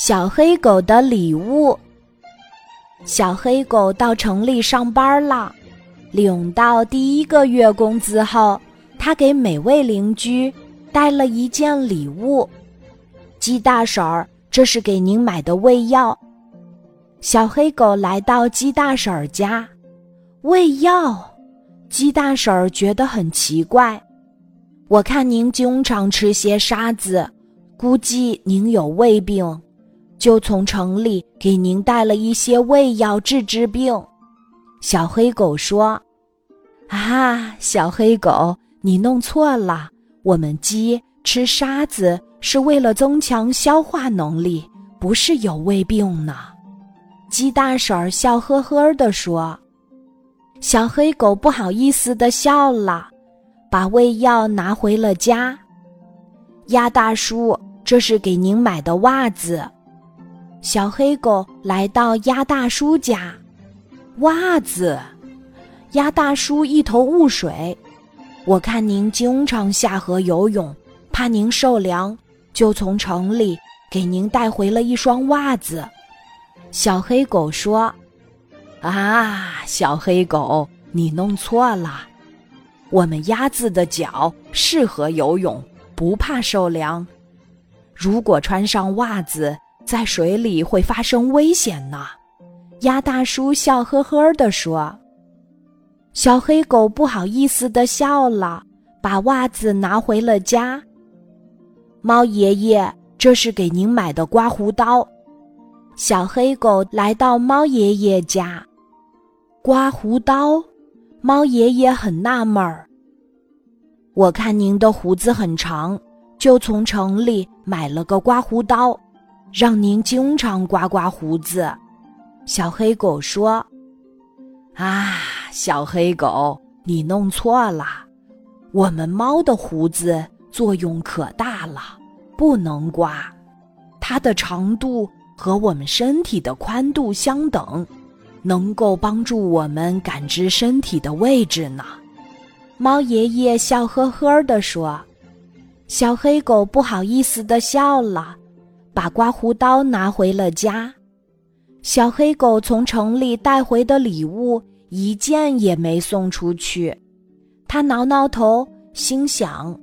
小黑狗的礼物。小黑狗到城里上班了，领到第一个月工资后，他给每位邻居带了一件礼物。鸡大婶儿，这是给您买的胃药。小黑狗来到鸡大婶儿家，胃药。鸡大婶儿觉得很奇怪，我看您经常吃些沙子，估计您有胃病。就从城里给您带了一些胃药治治病。小黑狗说：“啊，小黑狗，你弄错了。我们鸡吃沙子是为了增强消化能力，不是有胃病呢。”鸡大婶儿笑呵呵地说。小黑狗不好意思地笑了，把胃药拿回了家。鸭大叔，这是给您买的袜子。小黑狗来到鸭大叔家，袜子。鸭大叔一头雾水。我看您经常下河游泳，怕您受凉，就从城里给您带回了一双袜子。小黑狗说：“啊，小黑狗，你弄错了。我们鸭子的脚适合游泳，不怕受凉。如果穿上袜子。”在水里会发生危险呢，鸭大叔笑呵呵地说。小黑狗不好意思地笑了，把袜子拿回了家。猫爷爷，这是给您买的刮胡刀。小黑狗来到猫爷爷家，刮胡刀。猫爷爷很纳闷儿。我看您的胡子很长，就从城里买了个刮胡刀。让您经常刮刮胡子，小黑狗说：“啊，小黑狗，你弄错了。我们猫的胡子作用可大了，不能刮。它的长度和我们身体的宽度相等，能够帮助我们感知身体的位置呢。”猫爷爷笑呵呵地说。小黑狗不好意思地笑了。把刮胡刀拿回了家，小黑狗从城里带回的礼物一件也没送出去。他挠挠头，心想：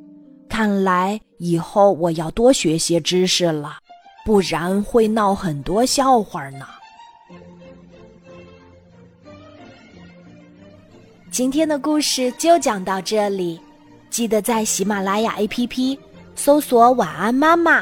看来以后我要多学些知识了，不然会闹很多笑话呢。今天的故事就讲到这里，记得在喜马拉雅 APP 搜索“晚安妈妈”。